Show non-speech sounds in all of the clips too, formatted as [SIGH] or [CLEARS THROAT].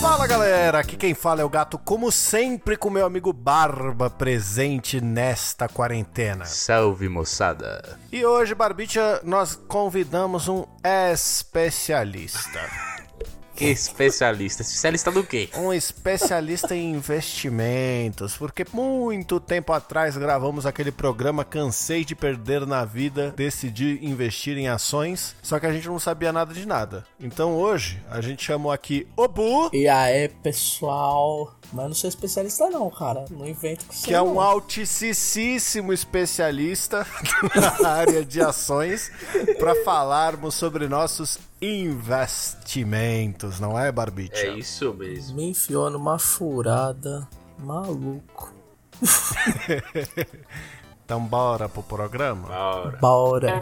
Fala galera, aqui quem fala é o gato, como sempre, com meu amigo Barba presente nesta quarentena. Salve moçada. E hoje, Barbicha, nós convidamos um especialista. Especialista. Especialista do quê? Um especialista em investimentos, porque muito tempo atrás gravamos aquele programa Cansei de Perder na Vida, decidi investir em ações, só que a gente não sabia nada de nada. Então hoje a gente chamou aqui o Bu, E aí, pessoal? Mas eu não sou especialista não, cara. Não invento que que é um altíssimo especialista [LAUGHS] na área de ações, para falarmos sobre nossos investimentos, não é, Barbicha? É isso mesmo. Me enfiou numa furada. Maluco. [LAUGHS] Então bora pro programa? Bora. Bora.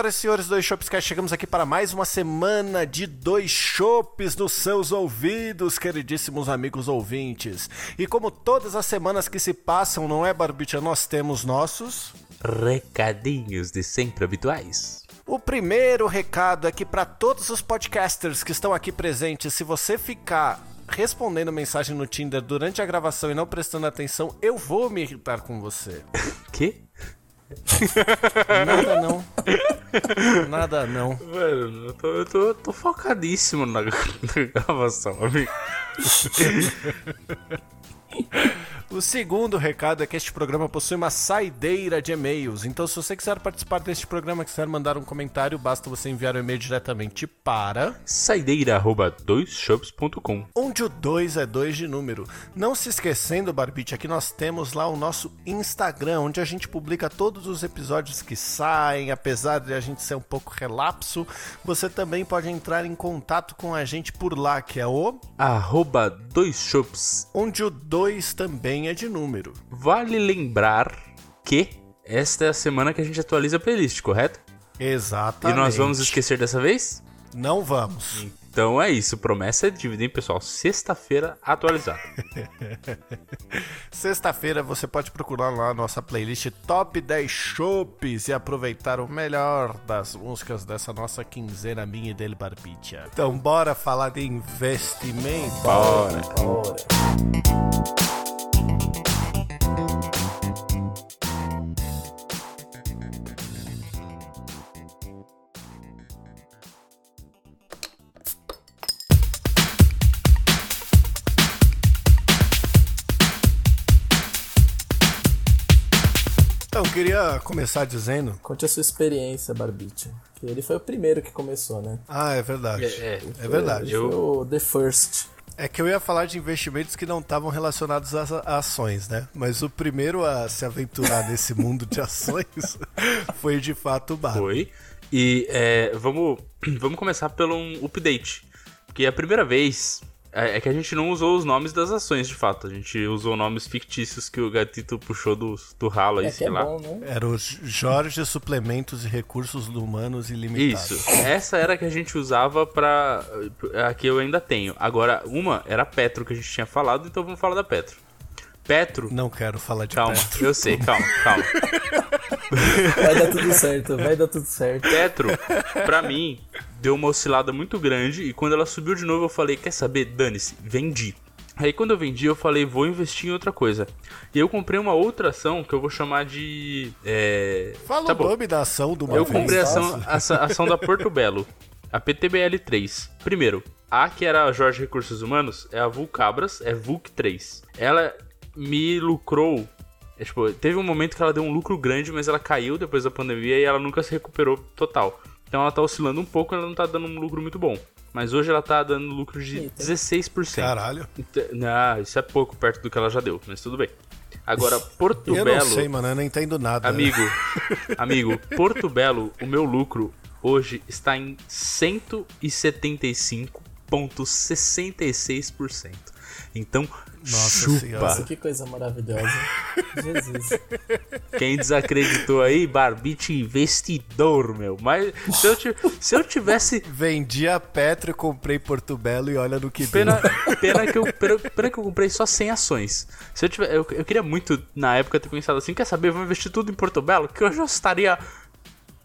Senhoras e senhores, dois Shopscast, chegamos aqui para mais uma semana de dois chopes nos seus ouvidos, queridíssimos amigos ouvintes. E como todas as semanas que se passam, não é, Barbicha, nós temos nossos... Recadinhos de sempre habituais. O primeiro recado é que para todos os podcasters que estão aqui presentes, se você ficar respondendo mensagem no Tinder durante a gravação e não prestando atenção, eu vou me irritar com você. [LAUGHS] Que? [LAUGHS] Nada não. Nada não. Mano, eu tô, eu tô, eu tô focadíssimo na, [LAUGHS] na gravação, amigo. [LAUGHS] O segundo recado é que este programa possui uma saideira de e-mails. Então, se você quiser participar deste programa, quiser mandar um comentário, basta você enviar o e-mail diretamente para Saideira arroba doisshops.com. onde o 2 é 2 de número. Não se esquecendo, Barbite, aqui nós temos lá o nosso Instagram, onde a gente publica todos os episódios que saem, apesar de a gente ser um pouco relapso, você também pode entrar em contato com a gente por lá, que é o Arroba doisshops. onde o 2 também é de número. Vale lembrar que esta é a semana que a gente atualiza a playlist, correto? Exatamente. E nós vamos esquecer dessa vez? Não vamos. Então é isso, promessa é dívida, hein, pessoal? Sexta-feira atualizado. [LAUGHS] Sexta-feira você pode procurar lá a nossa playlist Top 10 Chopes e aproveitar o melhor das músicas dessa nossa quinzena minha e dele Barbicha. Então bora falar de investimento. Bora. Bora. Então queria começar dizendo. Conte a sua experiência, Barbite. Que ele foi o primeiro que começou, né? Ah, é verdade. É, é. É verdade. Ele foi o The First. É que eu ia falar de investimentos que não estavam relacionados a a ações, né? Mas o primeiro a se aventurar nesse mundo de [LAUGHS] ações [LAUGHS] foi de fato o Bar. Foi. E é, vamos, [CLEARS THROAT] vamos começar pelo um update. Porque a primeira vez é, é que a gente não usou os nomes das ações, de fato. A gente usou nomes fictícios que o gatito puxou do, do ralo aí, É que sei é lá. bom, né? Era o Jorge Suplementos e Recursos Humanos Ilimitados. Isso. Essa era a que a gente usava pra. A que eu ainda tenho. Agora, uma era Petro que a gente tinha falado, então vamos falar da Petro. Petro. Não quero falar de Calma, Petro. eu sei, calma, calma. Vai dar tudo certo, vai dar tudo certo. Petro, pra mim, deu uma oscilada muito grande e quando ela subiu de novo eu falei, quer saber, dane-se, vendi. Aí quando eu vendi eu falei, vou investir em outra coisa. E eu comprei uma outra ação que eu vou chamar de... É... Fala tá o bom. nome da ação do uma Eu comprei a ação, a ação- a ação da Porto Belo, a PTBL3. Primeiro, a que era a Jorge Recursos Humanos é a Vulcabras, é VUC3. Ela me lucrou. É, tipo, teve um momento que ela deu um lucro grande, mas ela caiu depois da pandemia e ela nunca se recuperou total. Então ela tá oscilando um pouco, ela não tá dando um lucro muito bom. Mas hoje ela tá dando lucro de Eita. 16%. Caralho. Então, Não, isso é pouco perto do que ela já deu, mas tudo bem. Agora, [LAUGHS] Porto Eu Belo. não sei, mano, eu não entendo nada. Amigo, [LAUGHS] amigo, Porto Belo, o meu lucro hoje está em 175,66%. Então, Nossa chupa. Senhora. Nossa, que coisa maravilhosa. [LAUGHS] Jesus. Quem desacreditou aí, Barbite investidor, meu. Mas se eu, se eu tivesse. Vendi a Petro e comprei Porto Belo e olha no que Pena, deu. [LAUGHS] pena, que eu, pena, pena que eu comprei só 100 ações. Se eu, tiver, eu, eu queria muito, na época, ter pensado assim: quer saber, vou investir tudo em Porto Belo, que eu já estaria.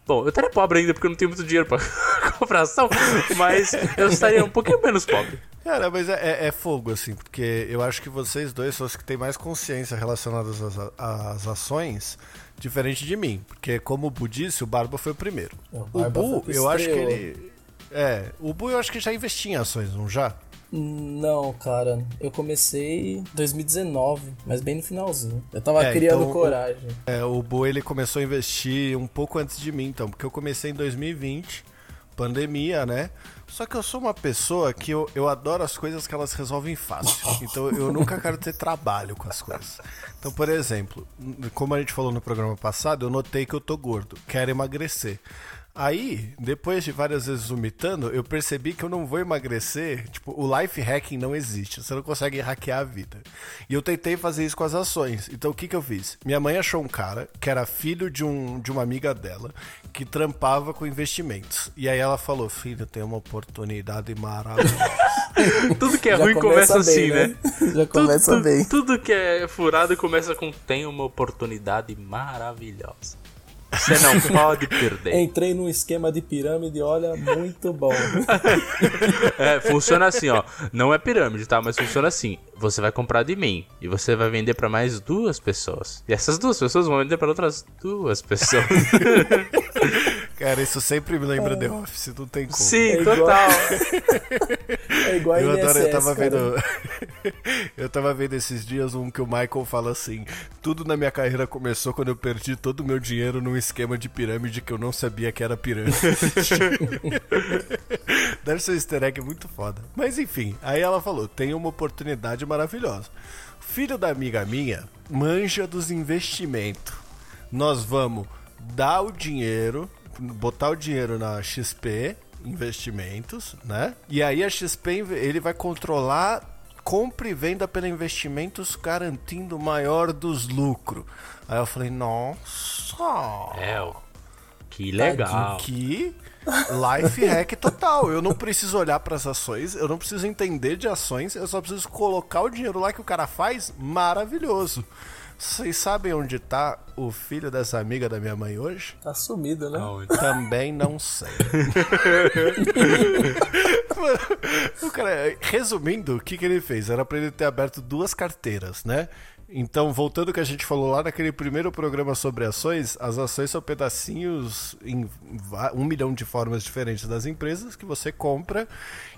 Bom, eu estaria pobre ainda porque eu não tenho muito dinheiro pra [LAUGHS] comprar ação, mas eu estaria um pouquinho menos pobre. Cara, mas é, é- é fogo, assim, porque eu acho que vocês dois são os que têm mais consciência relacionadas às, às ações, diferente de mim. Porque, como o Bu disse, o Barba foi o primeiro. O O Bu, o eu acho que ele. É, o Bu eu acho que já investia em ações, não já? Não, cara. Eu comecei em 2019, mas bem no finalzinho. Eu tava É, criando então, coragem. É, o Bu ele começou a investir um pouco antes de mim, então, porque eu comecei em 2020, pandemia, né? Só que eu sou uma pessoa que eu, eu adoro as coisas que elas resolvem fácil. Então eu nunca quero ter trabalho com as coisas. Então, por exemplo, como a gente falou no programa passado, eu notei que eu tô gordo, quero emagrecer. Aí, depois de várias vezes vomitando, eu percebi que eu não vou emagrecer. Tipo, o life hacking não existe. Você não consegue hackear a vida. E eu tentei fazer isso com as ações. Então, o que, que eu fiz? Minha mãe achou um cara que era filho de, um, de uma amiga dela que trampava com investimentos. E aí ela falou: Filho, tem uma oportunidade maravilhosa. [LAUGHS] Tudo que é Já ruim começa, começa bem, assim, né? né? Já começa tudo, bem. Tudo que é furado começa com tem uma oportunidade maravilhosa. Você não pode perder. [LAUGHS] Entrei num esquema de pirâmide, olha, muito bom. É, funciona assim, ó. Não é pirâmide, tá? Mas funciona assim. Você vai comprar de mim e você vai vender pra mais duas pessoas. E essas duas pessoas vão vender pra outras duas pessoas. Cara, isso sempre me lembra The Office, não tem como. Sim, É igual- total. [LAUGHS] É igual Eu adoro, eu tava cara. vendo. [LAUGHS] eu tava vendo esses dias um que o Michael fala assim: tudo na minha carreira começou quando eu perdi todo o meu dinheiro num esquema de pirâmide que eu não sabia que era pirâmide. [LAUGHS] Deve ser um easter egg muito foda. Mas enfim, aí ela falou: tem uma oportunidade maravilhosa. Filho da amiga minha manja dos investimentos. Nós vamos dar o dinheiro, botar o dinheiro na XP Investimentos, né? E aí a XP ele vai controlar compra e venda pela investimentos garantindo o maior dos lucros. Aí eu falei, nossa, É. Que legal. que life hack total. Eu não preciso olhar para as ações, eu não preciso entender de ações, eu só preciso colocar o dinheiro lá que o cara faz. Maravilhoso. Vocês sabem onde tá o filho dessa amiga da minha mãe hoje? Tá sumido, né? Aonde? Também não sei. [LAUGHS] [LAUGHS] Mano, o cara, resumindo, o que, que ele fez? Era pra ele ter aberto duas carteiras, né? Então, voltando ao que a gente falou lá naquele primeiro programa sobre ações, as ações são pedacinhos em um milhão de formas diferentes das empresas que você compra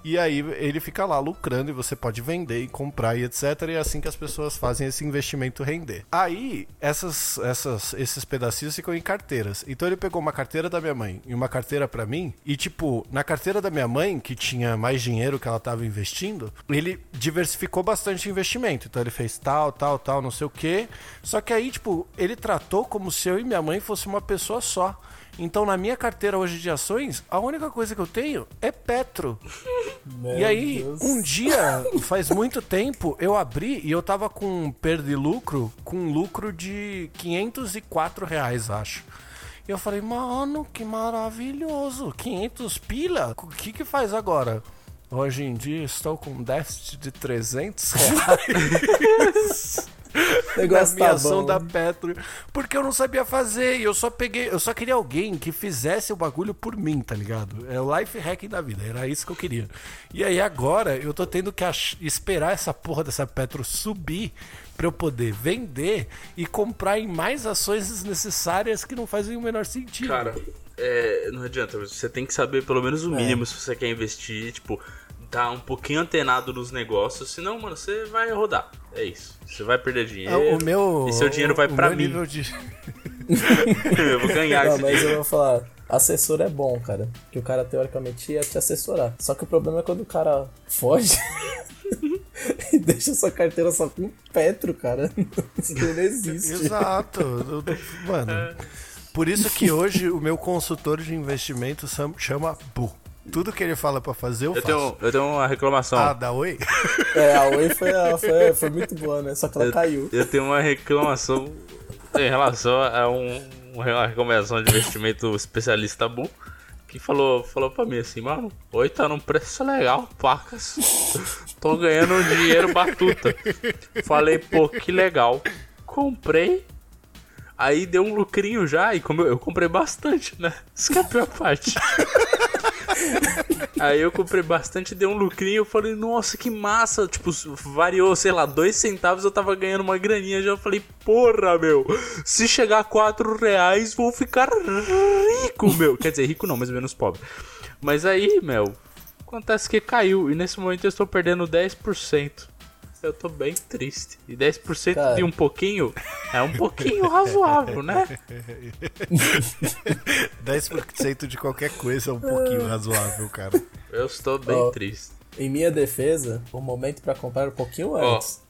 e aí ele fica lá lucrando e você pode vender e comprar e etc. E é assim que as pessoas fazem esse investimento render. Aí, essas, essas, esses pedacinhos ficam em carteiras. Então ele pegou uma carteira da minha mãe e uma carteira pra mim e tipo, na carteira da minha mãe, que tinha mais dinheiro que ela tava investindo, ele diversificou bastante o investimento. Então ele fez tal, tal, tal, não sei o que. Só que aí, tipo, ele tratou como se eu e minha mãe fosse uma pessoa só. Então, na minha carteira hoje de ações, a única coisa que eu tenho é Petro. [LAUGHS] Meu e aí, Deus. um dia, faz muito tempo, eu abri e eu tava com perda e lucro, com lucro de 504 reais, acho. E eu falei, mano, que maravilhoso, 500 pila? O que que faz agora? Hoje em dia estou com um déficit de 300 reais [LAUGHS] [LAUGHS] [LAUGHS] Na negócio minha tá bom. da Petro, porque eu não sabia fazer e eu só peguei, eu só queria alguém que fizesse o bagulho por mim, tá ligado? É o life hacking da vida, era isso que eu queria. E aí agora eu tô tendo que esperar essa porra dessa Petro subir pra eu poder vender e comprar em mais ações desnecessárias que não fazem o menor sentido. Cara, é, não adianta. Você tem que saber pelo menos É. o mínimo se você quer investir. Tipo, tá um pouquinho antenado nos negócios, senão, mano, você vai rodar. É isso. Você vai perder dinheiro. Ah, O meu. E seu dinheiro vai o pra mim. nível de- [LAUGHS] eu vou ganhar Não, esse mas dinheiro. eu vou falar, assessor é bom, cara. Que o cara teoricamente ia te assessorar. Só que o problema é quando o cara foge [LAUGHS] e deixa sua carteira só com Petro, cara. [LAUGHS] Isso não existe. Exato. Mano. Por isso que hoje o meu consultor de investimento chama Bu. Tudo que ele fala pra fazer, eu, Eu faço. tenho, eu tenho uma reclamação. Ah, dá oi? É, a Oi foi, a- foi, foi muito boa, né? Só que ela eu, caiu. eu tenho uma reclamação em relação a um, uma recomendação de investimento especialista Bu. Que falou, falou pra mim assim, mano, oi tá num preço legal, pacas. Tô ganhando um dinheiro batuta. Falei, pô, que legal. Comprei. Aí deu um lucrinho já, e como eu, eu comprei bastante, né? Isso que é a pior parte. [LAUGHS] Aí eu comprei bastante, deu um lucrinho, eu falei, nossa, que massa. Tipo, variou, sei lá, dois centavos, eu tava ganhando uma graninha já. Falei, porra, meu, se chegar a quatro reais, vou ficar rico, meu. Quer dizer, rico não, mais ou menos pobre. Mas aí, meu, acontece que caiu, e nesse momento eu estou perdendo 10%. Eu tô bem triste. E 10% Cara. de um pouquinho é um pouquinho razoável, né? [LAUGHS] 10% de qualquer coisa é um pouquinho razoável, cara. Eu estou bem Ó. triste. Em minha defesa, o momento pra comprar era um pouquinho antes.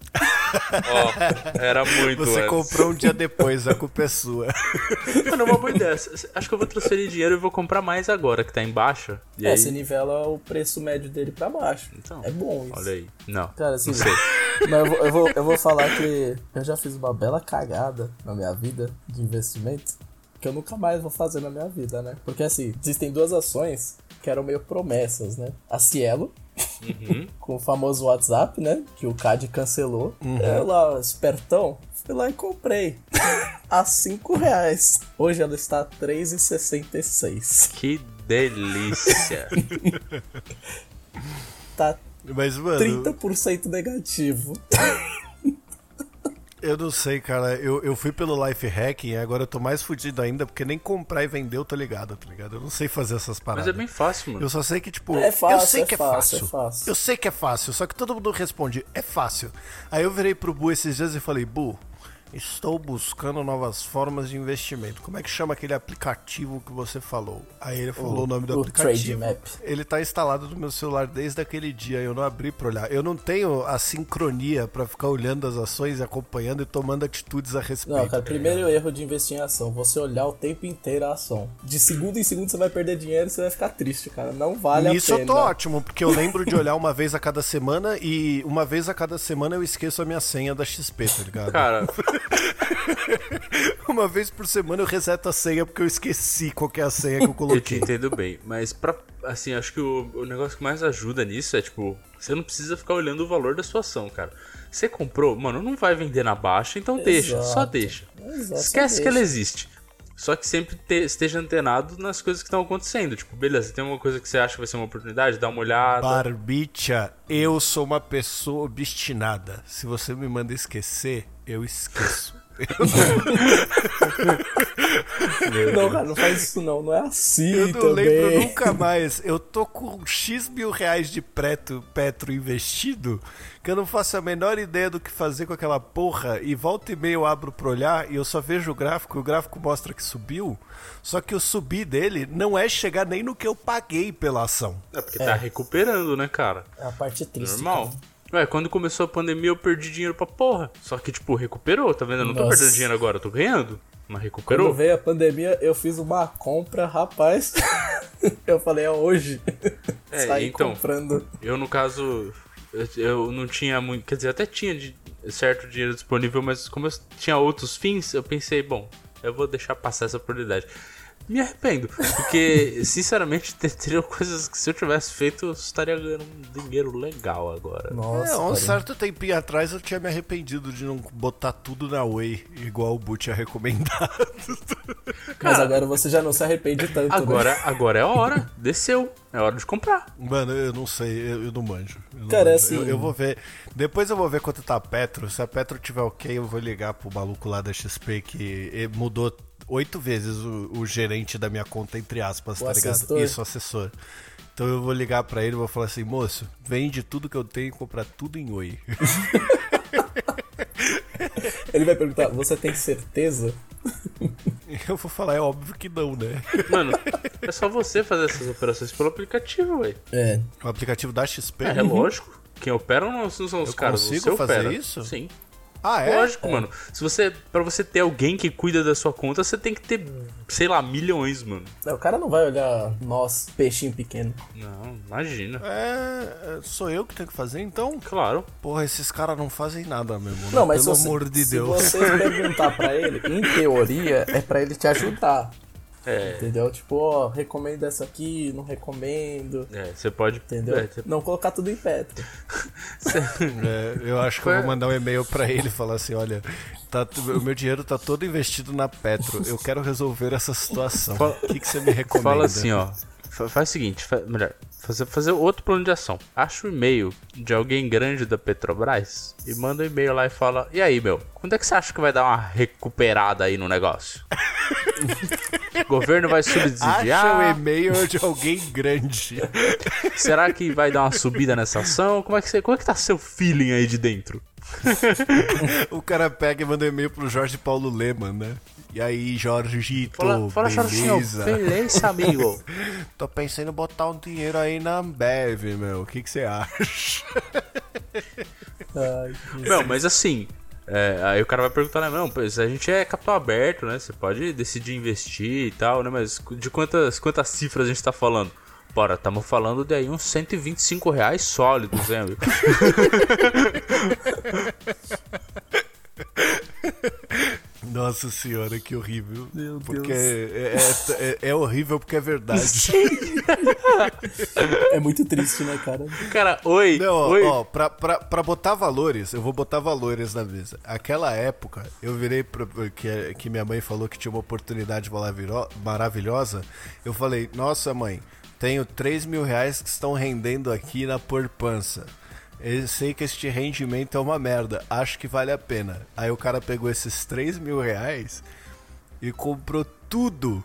Ó, era muito Você antes. comprou um dia depois, a culpa é sua. Mano, uma boa ideia. Acho que eu vou transferir dinheiro e vou comprar mais agora, que tá em baixa. E É, aí... você nivela o preço médio dele pra baixo. Então, é bom isso. Olha aí. Não, Cara, assim, não sei. [LAUGHS] Mas eu vou, eu, vou, eu vou falar que eu já fiz uma bela cagada na minha vida de investimento que eu nunca mais vou fazer na minha vida, né? Porque assim, existem duas ações que eram meio promessas, né? A Cielo, Uhum. [LAUGHS] com o famoso WhatsApp, né? Que o CAD cancelou. Eu lá, espertão, fui lá e comprei. [LAUGHS] a 5 reais. Hoje ela está a 3,66. Que delícia. [LAUGHS] Tá Mas, mano, 30% negativo. Eu não sei, cara. Eu, eu fui pelo life hacking e agora eu tô mais fudido ainda porque nem comprar e vender eu tô ligado, tá ligado? Eu não sei fazer essas paradas. Mas é bem fácil, mano. Eu só sei que, tipo, É fácil, eu sei é que é fácil, fácil. é fácil. Eu sei que é fácil, só que todo mundo responde, é fácil. Aí eu virei pro Bu esses dias e falei, Bu, estou buscando novas formas de investimento. Como é que chama aquele aplicativo que você falou? Aí ele falou o, nome do o aplicativo. Trade Map. Ele tá instalado no meu celular desde aquele dia, eu não abri pra olhar. Eu não tenho a sincronia pra ficar olhando as ações, e acompanhando e tomando atitudes a respeito. Não, cara, primeiro erro de investir em ação, você olhar o tempo inteiro a ação. De segundo em segundo você vai perder dinheiro e você vai ficar triste, cara. Não vale Nisso a pena. eu tô ótimo, porque eu lembro de olhar uma vez a cada semana e uma vez a cada semana eu esqueço a minha senha da XP, tá ligado? Cara, [LAUGHS] [LAUGHS] Uma vez por semana eu reseto a senha porque eu esqueci qual que é a senha que eu eu te coloquei. entendo bem. Mas pra. Assim, acho que o, o negócio que mais ajuda nisso é, tipo, você não precisa ficar olhando o valor da sua ação, cara. Você comprou, mano, não vai vender na baixa, então deixa, só Exato. deixa. Exato, Esquece só que ela deixa. existe. Só que sempre te- esteja antenado nas coisas que estão acontecendo. Tipo, beleza, tem uma coisa que você acha que vai ser uma oportunidade, dá uma olhada. Barbicha, eu sou uma pessoa obstinada. Se você me manda esquecer, eu esqueço. [LAUGHS] Não, cara, não faz isso não. Não é assim Eu não também. lembro nunca mais. Eu tô com X mil reais de preto, petro investido que eu não faço a menor ideia do que fazer com aquela porra. E volta e meia eu abro pra olhar e eu só vejo o gráfico. E o gráfico mostra que subiu. Só que o subir dele não é chegar nem no que eu paguei pela ação. É porque tá recuperando, né, cara? É a parte triste. Normal. cara. Ué, quando começou a pandemia eu perdi dinheiro pra porra. Só que, tipo, recuperou, tá vendo? Eu não tô Nossa. perdendo dinheiro agora, eu tô ganhando. Mas Quando recuperou. veio a pandemia, eu fiz uma compra, rapaz. [LAUGHS] eu falei, é hoje. [LAUGHS] É, Saí então. comprando. Eu, no caso, eu, eu não tinha muito. Quer dizer, até tinha de- certo dinheiro disponível, mas como eu tinha outros fins, eu pensei, bom, eu vou deixar passar essa oportunidade. Me arrependo, porque, [LAUGHS] sinceramente, te- teriam coisas que se eu tivesse feito, eu estaria ganhando um dinheiro legal agora. Nossa, é, um certo tempinho atrás eu tinha me arrependido de não botar tudo na Way, igual o Bu tinha recomendado. Mas agora você já não se arrepende tanto, né? Agora, agora é a hora, desceu, é hora de comprar. Mano, eu não sei, eu, eu não manjo. Eu não Cara, manjo. assim- Eu, eu vou ver. Depois eu vou ver quanto tá a Petro. Se a Petro tiver ok, eu vou ligar pro maluco lá da XP que eh, mudou oito vezes o, o gerente da minha conta, entre aspas, O tá ligado? assessor? Isso, assessor. Então eu vou ligar pra ele e vou falar assim, moço, vende tudo que eu tenho e compra tudo em Oi. [LAUGHS] Ele vai perguntar, você tem certeza? Eu vou falar, é óbvio que não, né? Mano, é só você fazer essas operações pelo aplicativo, ué. É. O aplicativo da XP. É, é lógico. Quem opera não, não são os Eu caras, consigo você fazer opera. isso? Sim. Ah, é? Lógico, mano. Se você, para você ter alguém que cuida da sua conta, você tem que ter, sei lá, milhões, mano. O cara não vai olhar nós, peixinho pequeno. Não, imagina. É, é, sou eu que tenho que fazer, então? Claro. Porra, esses caras não fazem nada mesmo, né? Não, mas Pelo se você, amor de se Deus. você [LAUGHS] perguntar pra ele, em teoria, é pra ele te ajudar. É, Entendeu? Tipo, ó, recomendo essa aqui, não recomendo. é, você pode. Entendeu? é, você- Não colocar tudo em petro. [LAUGHS] É, eu acho que eu vou mandar um e-mail pra ele e falar assim, olha, tá, o meu dinheiro tá todo investido na Petro. Eu quero resolver essa situação. Fala- O que, que você me recomenda? Fala assim, ó. Fa- Faz o seguinte, fa- melhor, fazer, fazer outro plano de ação. Acha o e-mail de alguém grande da Petrobras e manda um e-mail lá e fala: E aí, meu, quando é que você acha que vai dar uma recuperada aí no negócio? [LAUGHS] governo vai Acha o subsidiar? e-mail de alguém grande. [LAUGHS] Será que vai dar uma subida nessa ação? Como é que, você, como é que tá seu feeling aí de dentro? [LAUGHS] O cara pega e manda um e-mail pro Jorge Paulo Leman, né? E aí, Jorgito, Fala, fala Jorginho, beleza? beleza, amigo. [LAUGHS] Tô pensando em botar um dinheiro aí na Ambev, meu. O que, que você acha? Ai, Não, mas assim, é, aí o cara vai perguntar, né? Não, a gente é capital aberto, né? Você pode decidir investir e tal, né? Mas de quantas, quantas cifras a gente tá falando? Bora, estamos falando de aí uns 125 reais sólidos, hein? [LAUGHS] Nossa senhora, que horrível. Meu porque Deus. É, é- é- é horrível porque é verdade. é muito triste, né, cara? Cara, oi, Não, ó, oi. ó, pra, pra, pra botar valores, eu vou botar valores na mesa. Aquela época, eu virei pra, que, que minha mãe falou que tinha uma oportunidade maravilhosa. Eu falei, nossa mãe, tenho 3 mil reais que estão rendendo aqui na poupança. Eu sei que este rendimento é uma merda, acho que vale a pena. Aí o cara pegou esses 3 mil reais e comprou tudo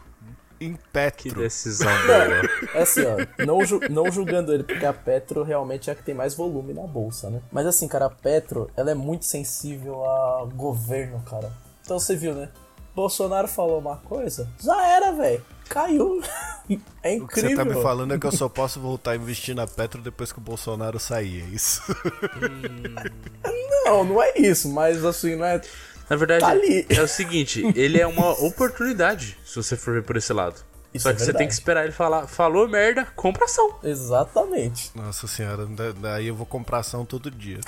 em Que Petro. decisão boa. É [LAUGHS] assim, ó, não, ju- não julgando ele, porque a Petro realmente é a que tem mais volume na bolsa, né? Mas assim, cara, a Petro, ela é muito sensível a governo, cara. Então você viu, né? Bolsonaro falou uma coisa, já era, velho. Caiu. É O que você incrível. tá me falando é que eu só posso voltar a investir na Petro depois que o Bolsonaro sair, é isso? Não, não é isso, mas assim, não é. Na verdade, Tá ali. é o seguinte, ele é uma oportunidade, se você for ver por esse lado. Isso Só é que você verdade. tem que esperar ele falar, falou merda, compra ação. Exatamente. Nossa senhora, da- daí eu vou comprar ação todo dia.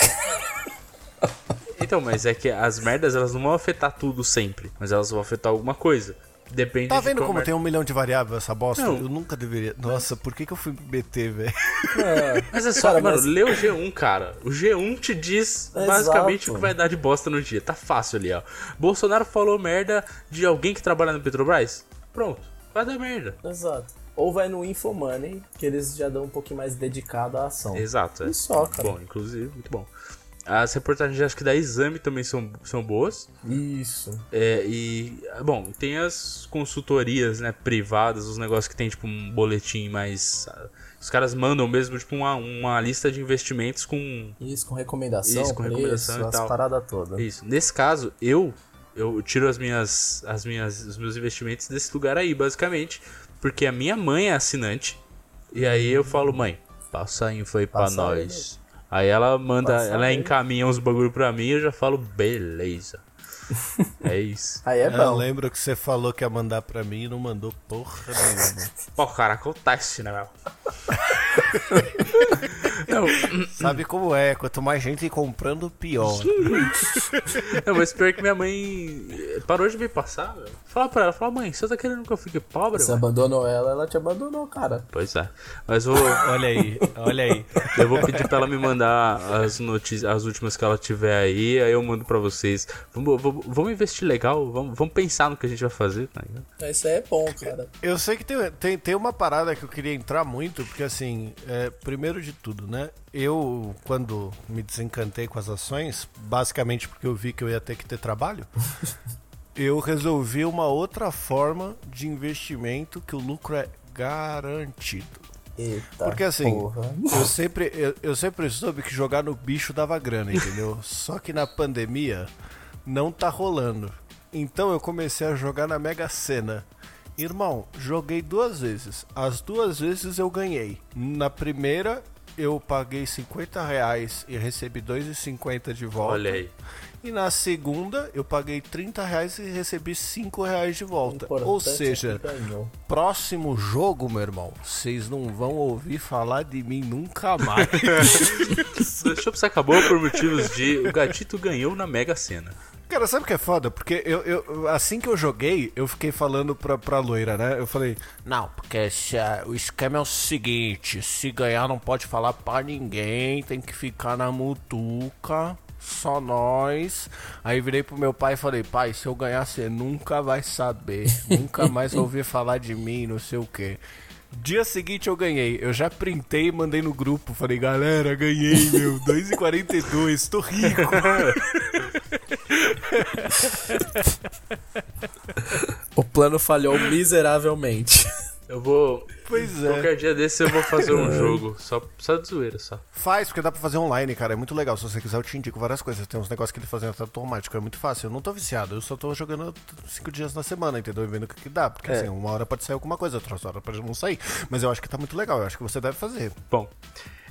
Então, mas é que as merdas elas não vão afetar tudo sempre, mas elas vão afetar alguma coisa. Depende Tá vendo qual como merda- tem um milhão de variáveis essa bosta? Não. Eu nunca deveria. Nossa, por que, que eu fui meter, velho? É. Mas é [LAUGHS] só, Cara, mano, mas- lê o G1, cara. O G1 te diz Exato. basicamente o que vai dar de bosta no dia. Tá fácil ali, ó. Bolsonaro falou merda de alguém que trabalha no Petrobras? Pronto, vai dar merda. Exato. Ou vai no Infomoney, que eles já dão um pouquinho mais dedicado à ação. Exato. É. E só, cara. Bom, inclusive, muito bom. As reportagens, acho que da Exame também são, são boas. Isso. É, e, bom, tem as consultorias, né, privadas, os negócios que tem, tipo, um boletim mais... ah, Os caras mandam mesmo, tipo, uma, uma lista de investimentos com... Isso, com recomendação, Isso, com preço, recomendação e tal. paradas todas. Isso. Nesse caso, eu eu tiro as minhas, as minhas, os meus investimentos desse lugar aí, basicamente, porque a minha mãe é assinante. E aí eu falo, mãe, passa a info aí pra Passa aí, nós. Aí ela manda, Passa ela aí. encaminha uns bagulho pra mim e eu já falo, beleza. [LAUGHS] é isso. Aí é Eu bom. lembro que você falou que ia mandar pra mim e não mandou porra nenhuma. [LAUGHS] Pô, cara, acontece, né, meu? [LAUGHS] Não, Sabe como é? Quanto mais gente comprando, pior. não, mas pior que minha mãe parou de me passar, meu. Fala pra ela, fala, mãe, você tá querendo que eu fique pobre? Você mãe?" abandonou ela, ela te abandonou, cara. Pois é. Mas vou, [LAUGHS] Olha aí, olha aí. eu vou pedir pra ela me mandar as notícias, as últimas que ela tiver aí, aí eu mando pra vocês. Vamos, vamos, vamos investir legal, vamos, vamos pensar no que a gente vai fazer, tá ligado? Isso aí é bom, cara. Eu sei que tem, tem, tem uma parada que eu queria entrar muito, porque assim, é, primeiro de tudo, né? Eu, quando me desencantei com as ações, basicamente porque eu vi que eu ia ter que ter trabalho, eu resolvi uma outra forma de investimento que o lucro é garantido. Eita, Porque assim, porra. eu sempre, eu, eu sempre soube que jogar no bicho dava grana, entendeu? [LAUGHS] Só que na pandemia não tá rolando. Então eu comecei a jogar na Mega Sena. Irmão, joguei duas vezes. As duas vezes eu ganhei. Na primeira eu paguei 50 reais e recebi 2,50 de volta. Olha aí. E na segunda eu paguei 30 reais e recebi 5 reais de volta. Importante Ou é seja, ganhou. próximo jogo, meu irmão, vocês não vão ouvir falar de mim nunca mais. [LAUGHS] Deixa você acabou por motivos de o gatito ganhou na Mega Sena. Cara, sabe o que é foda? Porque eu, eu- assim que eu joguei, eu fiquei falando pra, pra loira, né? Eu falei, não, porque se a- o esquema é o seguinte: se ganhar não pode falar pra ninguém, tem que ficar na mutuca, só nós. Aí virei pro meu pai e falei, pai, se eu ganhar, você nunca vai saber, nunca mais ouvir falar de mim, não sei o quê. Dia seguinte eu ganhei. Eu já printei e mandei no grupo. Falei, galera, ganhei, meu. 2,42, tô rico. [LAUGHS] O plano falhou miseravelmente. Eu vou. Pois é. Qualquer dia desse eu vou fazer um [LAUGHS] jogo. Só, só de zoeira, só. Faz, porque dá pra fazer online, cara. É muito legal. Se você quiser, eu te indico várias coisas. Tem uns negócios que ele fazem até automático. É muito fácil. Eu não tô viciado. Eu só tô jogando cinco dias na semana, entendeu? E vendo o que, que dá. Porque É. assim, uma hora pode sair alguma coisa, outra hora pode não sair. Mas eu acho que tá muito legal. Eu acho que você deve fazer. Bom,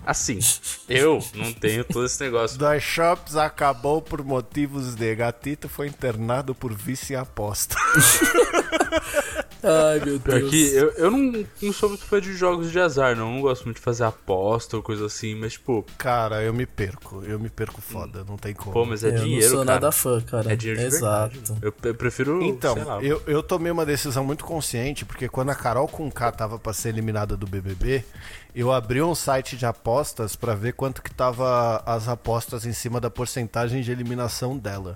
assim, eu não tenho todo esse negócio. Das Shops acabou por motivos de gatito foi internado por vício em aposta. [LAUGHS] Ai, meu Pior Deus. que eu, eu não, não sou muito fã de jogos de azar, não. Eu não gosto muito de fazer aposta ou coisa assim, mas, tipo, Cara, eu me perco. Eu me perco foda. Não tem como. pô, mas é eu dinheiro, não sou cara. nada fã, cara. É dinheiro Exato. Eu, eu prefiro, Então, sei lá. eu, eu tomei uma decisão muito consciente, porque quando a Carol com K tava pra ser eliminada do BBB, eu abri um site de apostas pra ver quanto que tava as apostas em cima da porcentagem de eliminação dela.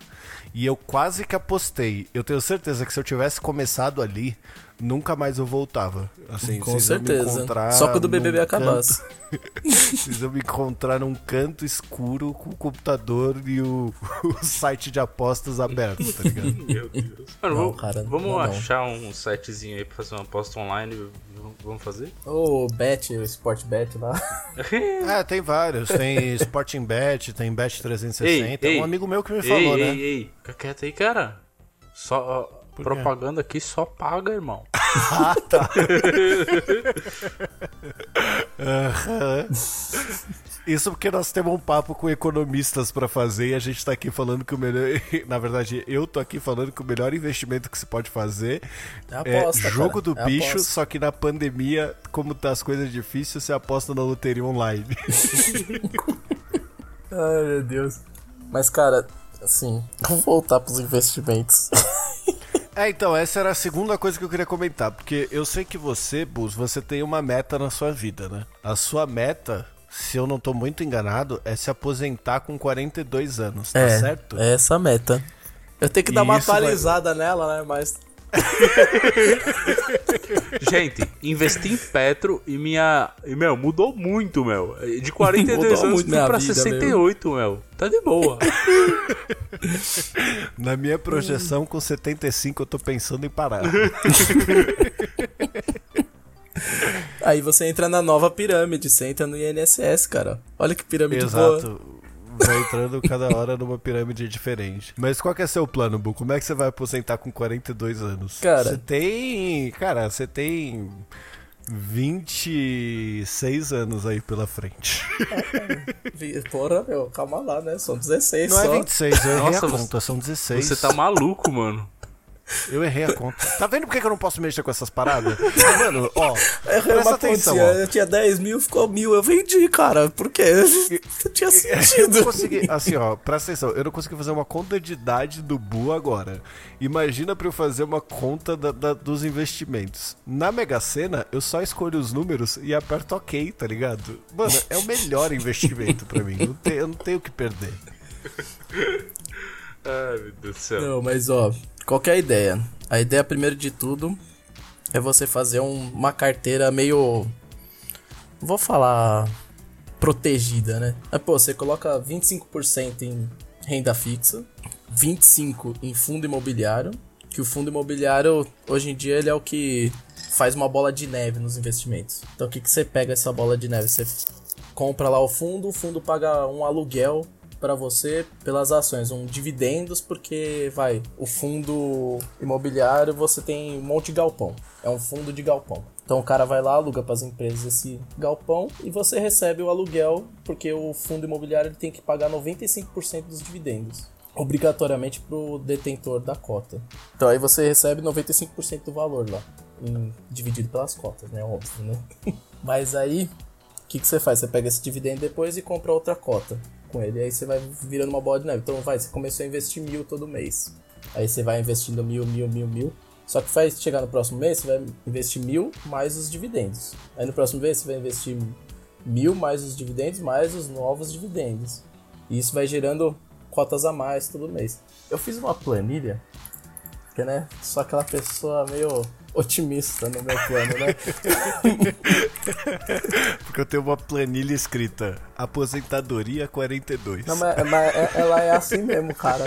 E eu quase que apostei. Eu tenho certeza que se eu tivesse começado ali, nunca mais eu voltava. Assim, Com certeza. Só quando o BBB acabasse. [LAUGHS] Vocês vão me encontrar num canto escuro com o computador e o, [LAUGHS] o site de apostas aberto, tá ligado? [LAUGHS] Meu Deus. Mano, Não, vamos, cara, vamos não, não. achar um sitezinho aí pra fazer uma aposta online. Vamos fazer? O Bet, o Sport Bet lá. É, tem vários. Tem Sporting Bet, tem Bet 360. Ei, ei. um amigo meu que me ei, falou, ei, né? ei, fica quieto aí, cara. Só, Por quê? propaganda aqui só paga, irmão. [LAUGHS] Ah, tá. Isso porque nós temos um papo com economistas pra fazer e a gente tá aqui falando que o melhor. [LAUGHS] Na verdade, eu tô aqui falando que o melhor investimento que se pode fazer É aposta, é jogo cara. do É bicho, aposta. só que na pandemia, como tá as coisas difíceis, você aposta na loteria online. [LAUGHS] Ai, meu Deus. Mas, cara, assim, vamos voltar pros investimentos. É, então, essa era a segunda coisa que eu queria comentar, porque eu sei que você, Bus, você tem uma meta na sua vida, né? A sua meta, se eu não tô muito enganado, é se aposentar com 42 anos, tá é, certo? é essa a meta. Eu tenho que dar E uma isso vai- atualizada nela, né? Mas. [LAUGHS] Gente, investi em Petro e minha. E, meu, mudou muito, meu. De 42 Mudou anos fui minha pra vida, 68, meu. Tá de boa. [LAUGHS] Na minha projeção, com 75, eu tô pensando em parar. [LAUGHS] Aí você entra na nova pirâmide, você entra no INSS, cara. Olha que pirâmide boa. Vai entrando cada hora numa pirâmide diferente. Mas qual que é seu plano, Bu? Como é que você vai aposentar com 42 anos? Cara- Você tem. Cara, você tem. 26 anos aí pela frente. Vi- Porra, meu, calma lá, né? São 16 Não só. é 26, eu errei Nossa, a conta, são 16. Você tá maluco, mano. Eu errei a conta. Tá vendo por que eu não posso mexer com essas paradas? Mano, ó, [LAUGHS] Errei presta uma atenção, ó. eu tinha 10 mil, ficou mil. Eu vendi, cara. Por quê? [LAUGHS] Não tinha [LAUGHS] Eu não sentido. consegui, assim, ó, presta atenção, eu não consegui fazer uma conta de idade do Bu agora. Imagina pra eu fazer uma conta da- da- dos investimentos. Na Mega Sena, eu só escolho os números e aperto OK, tá ligado? Mano, é o melhor investimento pra mim. Não tem- eu não tenho o que perder. Ai, meu Deus do céu. Não, mas ó, qual é a ideia? A ideia, primeiro de tudo, é você fazer um- uma carteira meio. Vou falar. protegida, né? Mas, pô, você coloca 25% em renda fixa, 25% em fundo imobiliário, que o fundo imobiliário, hoje em dia, ele é o que faz uma bola de neve nos investimentos. Então o que, que você pega essa bola de neve? Você compra lá o fundo, o fundo paga um aluguel para você pelas ações, um dividendos, porque vai, o fundo imobiliário você tem um monte de galpão. É um fundo de galpão. Então o cara vai lá, aluga para as empresas esse galpão e você recebe o aluguel, porque o fundo imobiliário ele tem que pagar 95% dos dividendos obrigatoriamente pro detentor da cota. Então aí você recebe 95% do valor lá, em, dividido pelas cotas, né? Óbvio, né? [LAUGHS] Mas aí, o que, que você faz? Você pega esse dividendo depois e compra outra cota com ele. Aí você vai virando uma bola de neve. Então vai, você começou a investir mil todo mês. Aí você vai investindo mil, mil, mil, mil. Só que vai chegar no próximo mês, você vai investir mil mais os dividendos. Aí no próximo mês você vai investir mil mais os dividendos mais os novos dividendos. E isso vai gerando cotas a mais todo mês. Eu fiz uma planilha, que né, sou aquela pessoa meio otimista no meu plano, né? [LAUGHS] Porque eu tenho uma planilha escrita Aposentadoria 42. Não, mas, mas é- ela é assim mesmo, cara.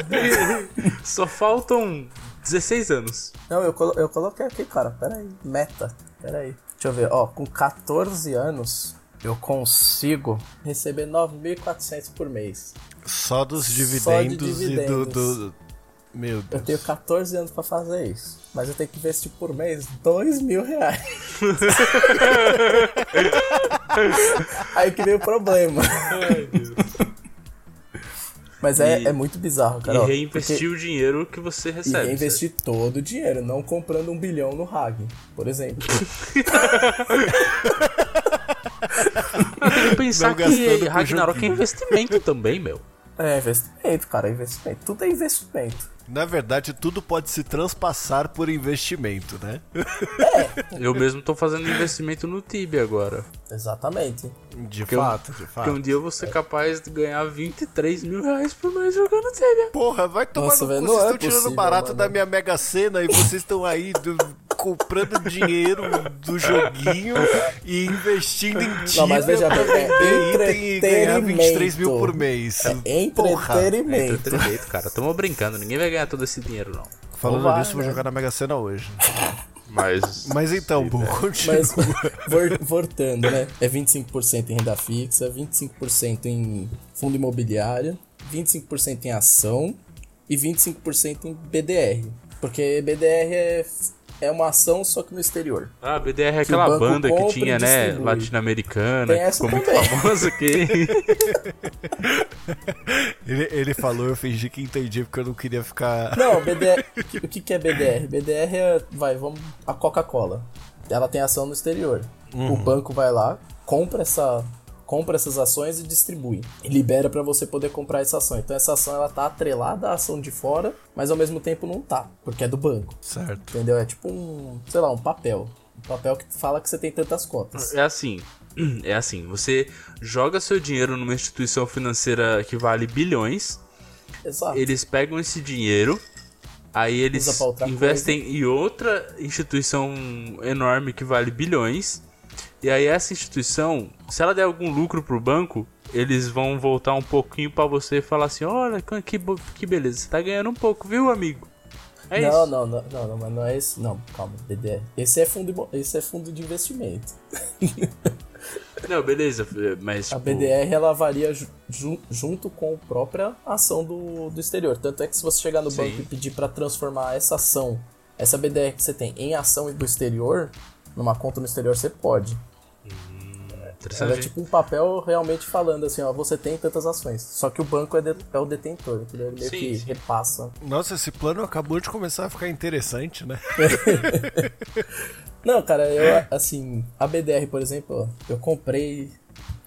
Só faltam 16 anos. Não, eu, colo- eu coloquei aqui, cara. Pera aí. Meta. Pera aí. Deixa eu ver. Ó, com 14 anos, eu consigo receber 9.400 por mês. Só dos Só de dividendos, e do, dividendos. do- Meu Eu Deus. tenho 14 anos pra fazer isso. Mas eu tenho que investir por mês 2 mil reais. [LAUGHS] Aí que veio o problema. Mas é, E- é muito bizarro, cara. e reinvestir o dinheiro que você recebe. E reinvestir todo o dinheiro, não comprando um bilhão no RAG, por exemplo. [LAUGHS] Tem que pensar que Ragnarok é investimento também, meu. É investimento, cara, é investimento. Tudo é investimento. Na verdade, tudo pode se transpassar por investimento, né? Eu mesmo tô fazendo investimento no Tibia agora. Exatamente. De Porque eu- fato, de Porque fato. um dia eu vou ser capaz de ganhar 23 mil reais por mês jogando Tibia. Porra, vai tomar Nossa, no cu. Vocês é estão tirando possível, barato mano. da minha Mega Sena e vocês estão aí do- comprando dinheiro do joguinho e investindo em Tibia Não, mas veja bem, é item e ganhar 23 mil por entretenimento. mês. É Porra. entretenimento. Entretenimento, cara. Tamo brincando. Ninguém vai ganhar todo esse dinheiro, não. Falando vai, nisso, vou né? jogar na Mega Sena hoje. Mas. Mas então, Bu, continua. Mas, voltando, né? É 25% em renda fixa, 25% em fundo imobiliário, 25% em ação e 25% em BDR. Porque BDR é, é uma ação só que no exterior. Ah, BDR é aquela banda que tinha, né? Latino-americana, que essa ficou muito também. famosa aqui. Ele, ele falou, eu fingi que entendi porque eu não queria ficar. Não, [LAUGHS] BDR. o que, que é BDR? BDR é. Vai, vamos. A Coca-Cola. Ela tem ação no exterior. O banco vai lá, compra essa. Compra essas ações e distribui. E libera pra você poder comprar essa ação. Então essa ação ela tá atrelada à ação de fora, mas ao mesmo tempo não tá, porque é do banco. Certo. Entendeu? É tipo um, sei lá, um papel. Um papel que fala que você tem tantas cotas. É assim. [CLEARS THROAT] É assim, você joga seu dinheiro numa instituição financeira que vale bilhões, Exato. eles pegam esse dinheiro, aí eles investem em outra instituição enorme que vale bilhões, e aí essa instituição, se ela der algum lucro pro banco, eles vão voltar um pouquinho pra você e falar assim: olha, que, que beleza, você tá ganhando um pouco, viu, amigo? É não, isso. não, não, não, não, mas não é esse. Não, calma, BDR. Esse é fundo, esse é fundo de investimento. [LAUGHS] Não, beleza, mas. A tipo, BDR ela varia ju- ju- junto com a própria ação do, do exterior. Tanto é que se você chegar no Sim. banco e pedir para transformar essa ação, essa BDR que você tem, em ação do exterior, numa conta no exterior, você pode. Ela Interessante. é tipo um papel realmente falando assim, ó, você tem tantas ações. Só que o banco é, de- é o detentor, entendeu? Ele meio Sim, que sim. repassa. Nossa, esse plano acabou de começar a ficar interessante, né? [LAUGHS] Não, cara, eu, assim, a BDR, por exemplo, eu comprei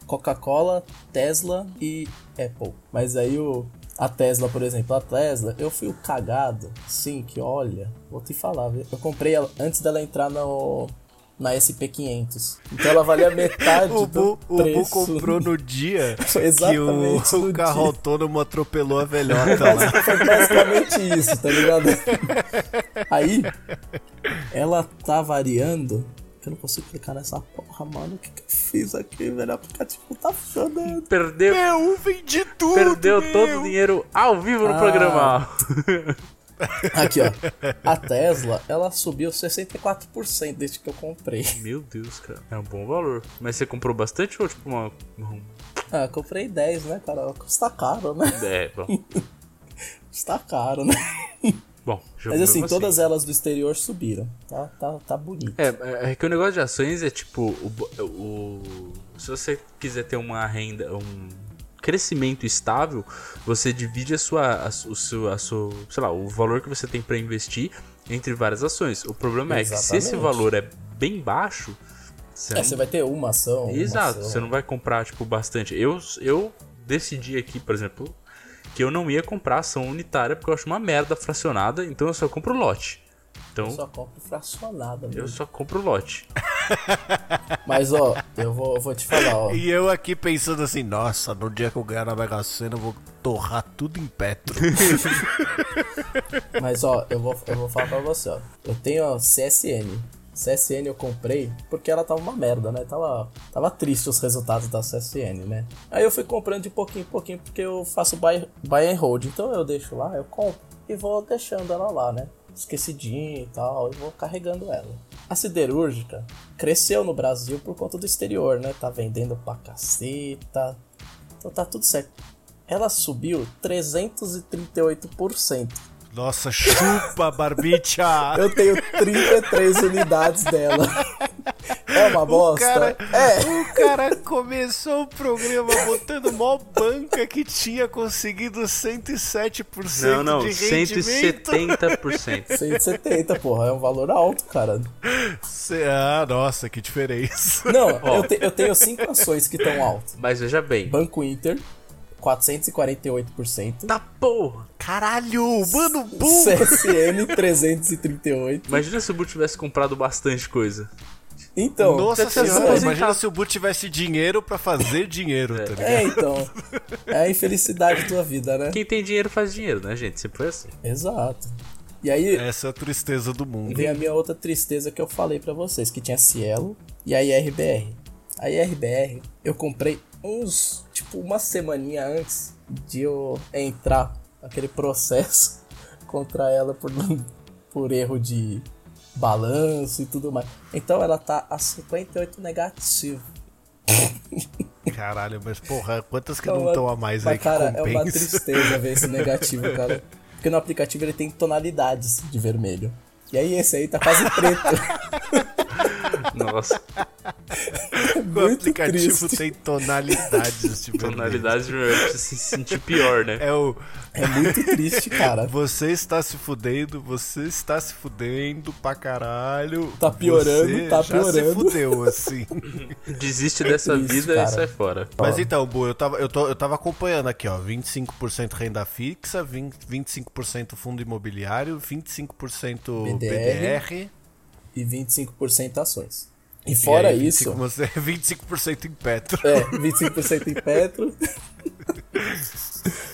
Coca-Cola, Tesla e Apple. Mas aí o, a Tesla, por exemplo, a Tesla, eu fui o cagado, sim, que olha, vou te falar, viu? Eu comprei ela antes dela entrar no, na SP500. Então ela valia [LAUGHS] metade O do Bu, o Bu preço. comprou no dia [LAUGHS] que o, o carro dia. autônomo atropelou a velhota lá. Foi basicamente isso, tá ligado? [LAUGHS] Aí, ela tá variando. que Eu não consigo clicar nessa porra, mano. O que, que eu fiz aqui, velho? O aplicativo tá funcionando. Perdeu, Meu, vendi tudo! perdeu meu. todo o dinheiro ao vivo no Ah. programa. Aqui, ó. A Tesla, ela subiu 64% desde que eu comprei. Meu Deus, cara. É um bom valor. Mas você comprou bastante ou tipo uma. um- Ah, comprei 10, né, cara? Custa caro, né? É, bom. [LAUGHS] Custa caro, né? Bom, Mas assim, mesmo todas elas do exterior subiram. Tá, tá, tá bonito. É, é que o negócio de ações é tipo. O, o- se você quiser ter uma renda, um crescimento estável, você divide a sua, a, o seu, a sua, sei lá, o valor que você tem pra investir entre várias ações. O problema é que se esse Exatamente. valor é bem baixo, você É, não você vai ter uma ação. uma Exato, ação. você não vai comprar, tipo, bastante. Eu, eu decidi aqui, por exemplo, que eu não ia comprar ação unitária porque eu acho uma merda fracionada, então eu só compro lote. Então, Eu só compro fracionada. eu só compro lote. [LAUGHS] Mas ó, eu vou, eu vou te falar, ó. E eu aqui pensando assim, nossa, no dia que eu ganhar na Mega Sena eu vou torrar tudo em petro. [LAUGHS] Mas ó, eu vou, eu vou falar pra você, ó. Eu tenho a CSN. CSN eu comprei porque ela tava uma merda, né? Tava, tava triste os resultados da CSN, né? Aí eu fui comprando de pouquinho em pouquinho porque eu faço buy, buy and hold. Então eu deixo lá, eu compro e vou deixando ela lá, né? Esquecidinha e tal, e vou carregando ela. A siderúrgica cresceu no Brasil por conta do exterior, né? Tá vendendo pra caceta. Então tá tudo certo. Ela subiu 338%. Nossa, chupa, Barbicha! Eu tenho 33 unidades dela. [LAUGHS] É uma bosta? cara- É. O cara começou o programa botando mó banca que tinha conseguido 107% Não, não, de rendimento. 170%. 170, porra. É um valor alto, cara. Ah, nossa, que diferença. Não, eu, te- eu tenho cinco ações que estão altas. Mas veja bem. Banco Inter, 448%. Tá porra! Caralho, mano, burro! CSN, 338%. Imagina se o Bu tivesse comprado bastante coisa. Então, Nossa senhora, imagina se o Bu tivesse dinheiro pra fazer dinheiro, tá ligado? é, então. É a infelicidade da tua vida, né? Quem tem dinheiro faz dinheiro, né, gente? Sempre foi assim. Exato. E aí, Essa é a tristeza do mundo. vem a minha outra tristeza que eu falei pra vocês, que tinha Cielo e a IRBR. A IRBR eu comprei uns, tipo, uma semaninha antes de eu entrar naquele processo [LAUGHS] contra ela por, [LAUGHS] por erro de balanço e tudo mais. Então ela tá a 58 negativo. Caralho, mas porra, quantas que Então, não estão a mais mas, aí que cara, é uma tristeza ver esse negativo, [LAUGHS] cara. Porque no aplicativo ele tem tonalidades de vermelho. E aí esse aí tá quase preto. [LAUGHS] Nossa, o Muito aplicativo triste. tem tonalidades [LAUGHS] de vermelho. tonalidade de você se sentir pior, né? É o É muito triste, cara. [LAUGHS] você está se fudendo, você está se fudendo pra caralho. Tá piorando, você tá já se piorando. fudeu, assim. [LAUGHS] Desiste dessa Triste, vida cara. e sai fora. Mas então, Bu, eu tava, eu, tô, eu tava acompanhando aqui, ó. 25% renda fixa, 20, 25% fundo imobiliário, 25% BDR. BDR. E 25% ações. E fora e aí, isso. 25%, 25% [LAUGHS] em petro. É, 25% em Petro.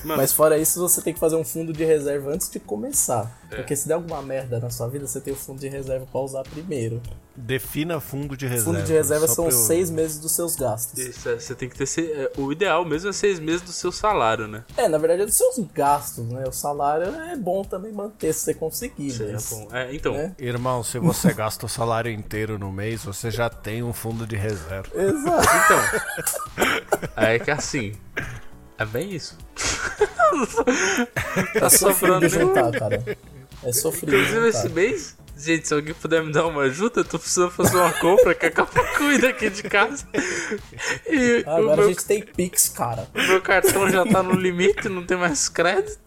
Mas fora isso, você tem que fazer um fundo de reserva antes de começar. É. Porque se der alguma merda na sua vida, você tem o fundo de reserva pra usar primeiro. Defina fundo de reserva. fundo de reserva são eu- seis meses dos seus gastos. Isso, é, você tem que ter. se- é, O ideal mesmo é seis meses do seu salário, né? É, na verdade, é dos seus gastos, né? O salário é bom também manter se você conseguir, Seria mas... bom. É, então, né? Irmão, se você [LAUGHS] gasta o salário inteiro no mês, você já tem um fundo de reserva. Exato. então. [LAUGHS] é que assim. É bem isso. [LAUGHS] Tá sofrido sobrando de juntar, cara. É sofrido Inclusive esse mês, gente, se alguém puder me dar uma ajuda, eu tô precisando fazer uma compra que acabou cuida aqui de casa. E o, Agora a meu, gente tem Pix, cara. o meu cartão já tá no limite, não tem mais crédito.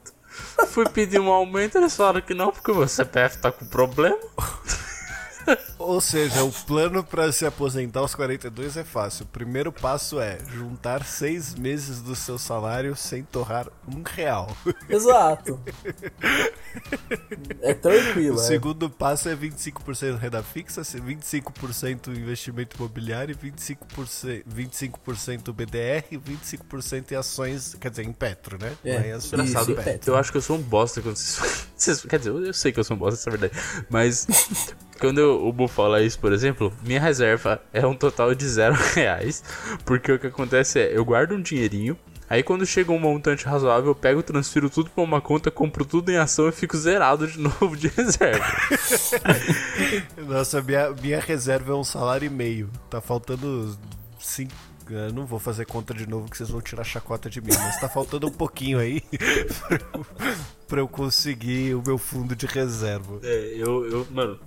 Fui pedir um aumento, eles falaram que não, porque o meu CPF tá com problema. Ou seja, o plano pra se aposentar aos 42 é fácil. O primeiro passo é juntar seis meses do seu salário sem torrar um real. Exato. É O tranquilo, é. segundo passo é 25% renda fixa, 25% investimento imobiliário, 25%, 25% BDR e 25% em ações, quer dizer, em Petro, né? É, ações, Engraçado, Isso, Petro. eu acho que eu sou um bosta quando vocês, [LAUGHS] vocês- Quer dizer, eu sei que eu sou um bosta, isso é verdade. Mas quando eu- o Bu fala isso, por exemplo, minha reserva é um total de zero [LAUGHS] reais. Porque o que acontece é, eu guardo um dinheirinho, Aí quando chega um montante razoável, eu pego, transfiro tudo pra uma conta, compro tudo em ação e fico zerado de [LAUGHS] novo de reserva. [LAUGHS] Nossa, minha, minha reserva é um salário e meio. Tá faltando cinco. Eu não vou fazer conta de novo que vocês vão tirar chacota de mim, mas tá faltando um pouquinho aí pra eu, pra eu conseguir o meu fundo de reserva. É, eu, eu, mano.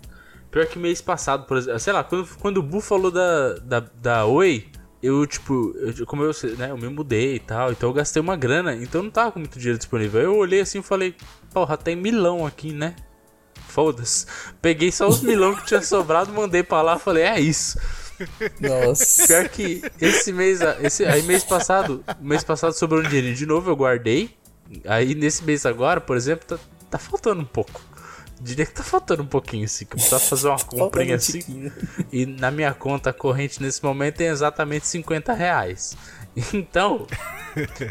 Pior que mês passado, por exemplo, sei lá, quando, quando o Bu falou da, da, da Oi, eu, tipo, eu, como eu, né, eu me mudei e tal, então eu gastei uma grana, então não tava com muito dinheiro disponível. Eu olhei assim e falei, porra, tem milão aqui, né? Foda-se. Peguei só os milão que tinha sobrado, mandei pra lá, falei, é isso. Nossa. Pior que esse mês, esse, aí mês passado, mês passado sobrou um dinheiro de novo, eu guardei. Aí nesse mês agora, por exemplo, tá, tá faltando um pouco. Diria que tá faltando um pouquinho, assim, que eu precisava fazer uma [LAUGHS] comprinha um assim. tiquinho. E na minha conta corrente nesse momento tem exatamente 50 reais. Então,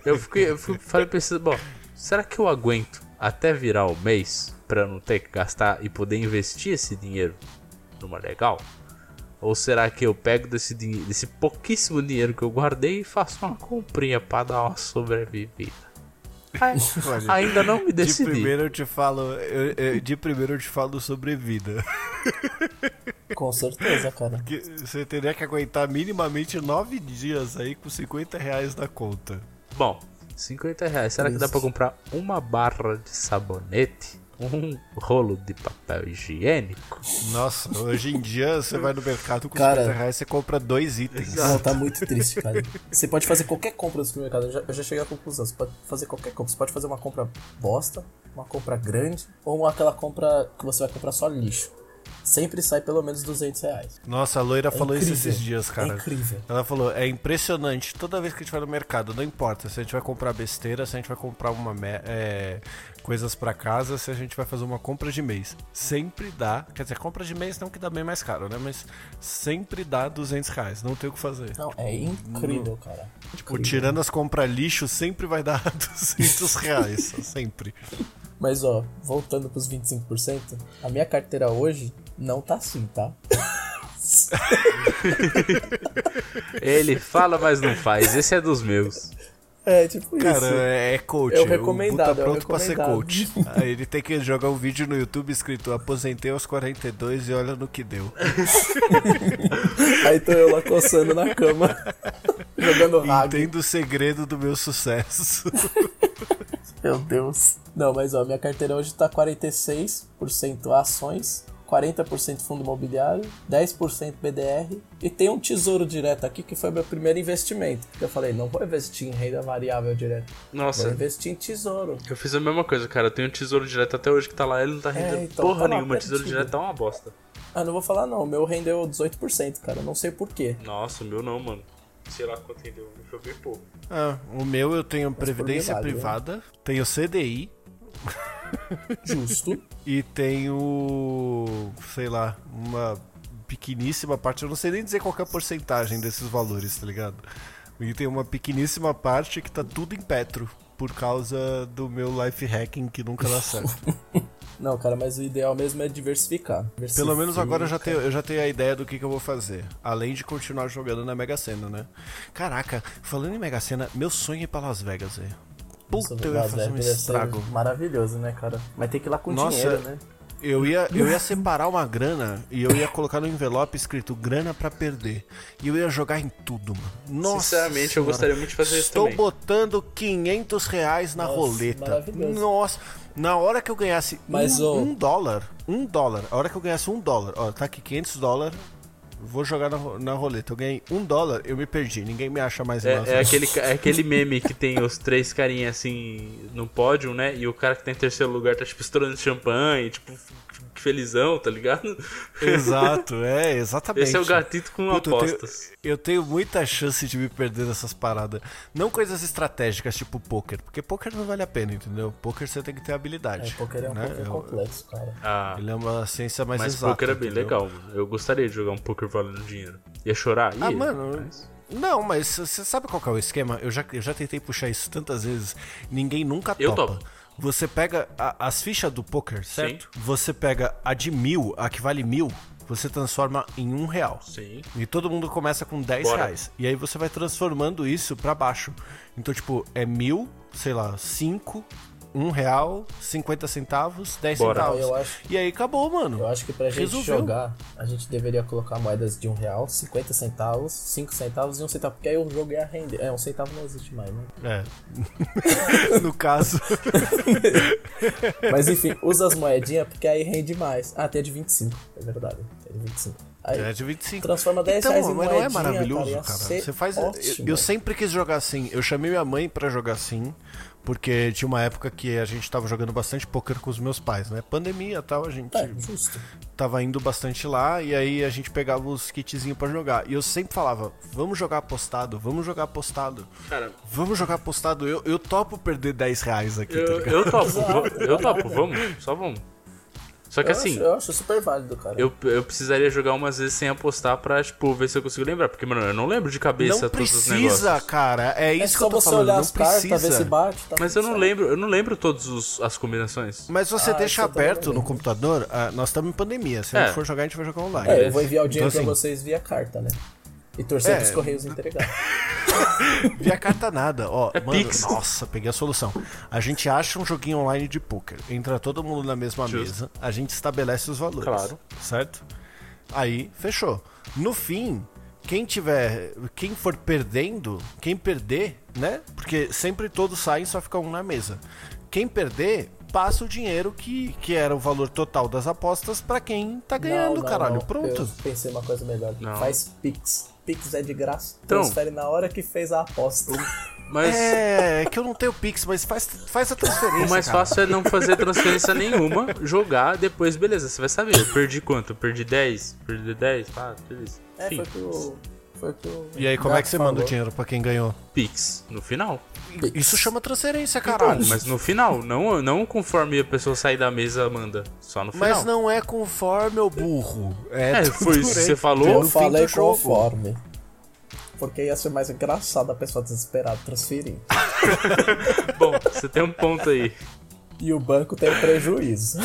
eu, fiquei, eu fui, falei esse, bom, será que eu aguento até virar o mês pra não ter que gastar e poder investir esse dinheiro numa legal? Ou será que eu pego desse, desse pouquíssimo dinheiro que eu guardei e faço uma comprinha pra dar uma sobrevivida? Ainda não me de decidi. primeiro eu te falo, eu- eu- de primeiro eu te falo sobre vida. [LAUGHS] Com certeza, cara. Que você teria que aguentar minimamente nove dias aí com 50 reais na conta. Bom, 50 reais. Será que dá pra comprar uma barra de sabonete? Um rolo de papel higiênico? Nossa, hoje em dia você vai no mercado com Cara. 50 reais você compra dois itens. Não, tá muito triste, cara. Você pode fazer qualquer compra no supermercado. Eu já, eu já cheguei à conclusão. Você pode fazer qualquer compra. Você pode fazer uma compra bosta, uma compra grande, ou aquela compra que você vai comprar só lixo. Sempre sai pelo menos 200 reais. Nossa, a loira falou isso incrível. esses dias, cara. É incrível. Ela falou, é impressionante, toda vez que a gente vai no mercado, não importa se a gente vai comprar besteira, se a gente vai comprar uma é, coisas pra casa, se a gente vai fazer uma compra de mês. Sempre dá, quer dizer, compra de mês não que dá bem mais caro, né? Mas sempre dá 200 reais, não tem o que fazer. Não, é incrível, cara. Tipo, tirando as compras lixo, sempre vai dar [LAUGHS] 200 reais, sempre. Mas ó, voltando pros 25%, a minha carteira hoje não tá assim, tá? Ele fala, mas não faz. Esse é dos meus. [LAUGHS] É, tipo Cara, isso. é coach. É o recomendado, tá é o pronto pra ser coach. [LAUGHS] Aí ele tem que jogar um vídeo no YouTube escrito aposentei aos 42 e olha no que deu. [LAUGHS] Aí tô eu lá coçando na cama, jogando rag. Entendo o segredo do meu sucesso. Meu Deus. Não, mas ó, minha carteira hoje tá 46% ações, 40% fundo imobiliário, 10% BDR e tem um tesouro direto aqui que foi meu primeiro investimento. Porque eu falei, não vou investir em renda variável direto. Vou Nossa, investir em tesouro. eu fiz a mesma coisa, cara. Eu tenho um tesouro direto até hoje que tá lá, ele não tá rendendo então, porra tá lá nenhuma. Tesouro direto tá uma bosta. Ah, não vou falar não, o meu rendeu 18%, cara, não sei porquê. Nossa, o meu não, mano. Sei lá quanto rendeu, foi bem pouco. Ah, o meu eu tenho previdência milagre, né? privada, tenho CDI [LAUGHS] Justo. e tenho, sei lá, uma pequeníssima parte, eu não sei nem dizer qual é a porcentagem desses valores, tá ligado? E tem uma pequeníssima parte que tá tudo em Petro, por causa do meu life hacking que nunca dá certo. [LAUGHS] Não, cara, mas o ideal mesmo é diversificar. Pelo menos agora eu já, tenho, eu já tenho a ideia do que, que eu vou fazer. Além de continuar jogando na Mega Sena, né? Caraca, falando em Mega Sena, meu sonho é ir pra Las Vegas, velho. Puta, eu ia fazer um estrago. Maravilhoso, né, cara? Mas tem que ir lá com Nossa, dinheiro, né? Eu ia, eu ia separar uma grana e eu ia colocar no envelope escrito grana pra perder. E eu ia jogar em tudo, mano. Nossa Sinceramente, eu Senhora. gostaria muito de fazer isso Estou também. botando 500 reais na Nossa, roleta. maravilhoso. Nossa, na hora que eu ganhasse Mas, um, ô- um dólar, um dólar, a hora que eu ganhasse um dólar, ó, tá aqui 500 dólares, vou jogar na, na roleta. Eu ganhei um dólar, eu me perdi, ninguém me acha mais É, é aquele, é [LAUGHS] aquele meme que tem os três carinhas assim no pódio, né? E o cara que tá em terceiro lugar tá tipo estourando champanhe, tipo, felizão, tá ligado? Exato, [LAUGHS] é, exatamente. Esse é o gatito com Puta, eu tenho- apostas. Eu tenho muita chance de me perder nessas paradas. Não coisas estratégicas, tipo poker. Porque poker não vale a pena, entendeu? Poker você tem que ter É, habilidade. poker é um né? pouquinho Eu- complexo, cara. Ah, Ele é uma ciência mais mas exata. poker é bem entendeu? legal, mano. Eu gostaria de jogar um poker valendo dinheiro. Ia chorar? Ah, Ia, mano. mas- Não, mas você sabe qual que é o esquema? Eu já, eu já tentei puxar isso tantas vezes. Ninguém nunca Eu topa. topo. Você pega a- as fichas do poker, certo? Você pega a de mil, a que vale mil. você transforma em um real. Sim. E todo mundo começa com 10 Bora. reais. E aí você vai transformando isso pra baixo. Então, tipo, é mil, sei lá, 5, 1 real, 50 centavos, 10 Bora. centavos. Eu acho- E aí acabou, mano. Eu acho que pra gente Resolveu. jogar, a gente deveria colocar moedas de um real, 50 centavos, 5 centavos e um centavo, porque aí o jogo ia render. É, um centavo não existe mais, né? É. [LAUGHS] no caso. [LAUGHS] Mas enfim, usa as moedinhas porque aí rende mais. Ah, tem a de 25, é verdade. Tem a de 25. Aí É de 25. transforma 10 Então, reais em mas não é moedinha, maravilhoso, cara? ser Você faz. eu- ótimo. eu, sempre quis jogar assim. Eu chamei minha mãe pra jogar assim, porque tinha uma época que a gente tava jogando bastante poker com os meus pais, né? Pandemia e tal, a gente É, justo. tava indo bastante lá e aí a gente pegava os kitzinhos pra jogar. E eu sempre falava: "Vamos jogar apostado, vamos jogar apostado. Cara, Vamos jogar apostado. Eu, eu topo perder 10 reais aqui, tá eu, ligado? eu topo, [LAUGHS] eu topo, vamos, só vamos. Só que Eu, assim, acho, eu acho super válido, cara. eu, eu precisaria jogar umas vezes sem apostar pra, tipo, ver se eu consigo lembrar. Porque, mano, eu não lembro de cabeça Não todos os precisa, negócios. cara. É é isso que só eu tô você falando. olhar Não as cartas, ver se precisa. bate. Tá Mas eu não certo. lembro, eu não lembro todas as combinações. Mas você Ah, deixa também aberto não no computador, ah, nós estamos em pandemia. Se a É. gente for jogar, a gente vai jogar online. É, eu vou enviar o dinheiro Então, pra assim, vocês via carta, né? E torcer É. pros correios entregar. [LAUGHS] Via carta nada, ó. É mano, Pix. nossa, peguei a solução. A gente acha um joguinho online de poker, entra todo mundo na mesma Justo. mesa, a gente estabelece os valores. Claro. Certo? Aí, fechou. No fim, quem tiver. Quem for perdendo, quem perder, né? Porque sempre todos saem, só fica um na mesa. Quem perder, passa o dinheiro que, que era o valor total das apostas pra quem tá ganhando, Não, não, caralho. não. Pronto. Eu pensei uma coisa melhor. Não. Faz Pix. Pix é de graça. Então. Transfere na hora que fez a aposta. Mas É, é que eu não tenho Pix, mas faz, faz a transferência. o mais cara. fácil é não fazer transferência nenhuma, jogar, depois, beleza, você vai saber. Eu perdi quanto? Eu perdi 10? Perdi 10? Tá, beleza. É, Enfim, foi o que o. Foi que o E aí, como é que você Gato manda o falou. dinheiro pra quem ganhou? Pix, no final. Pix. Isso chama transferência, caralho. Então, mas no final, não, não conforme a pessoa sair da mesa, manda. Só no final. Mas não é conforme o burro. É, É, foi isso que você falou. Eu falei jogo. conforme. Porque ia ser mais engraçado a pessoa desesperada transferir. [LAUGHS] Bom, você tem um ponto aí. E o banco tem prejuízo.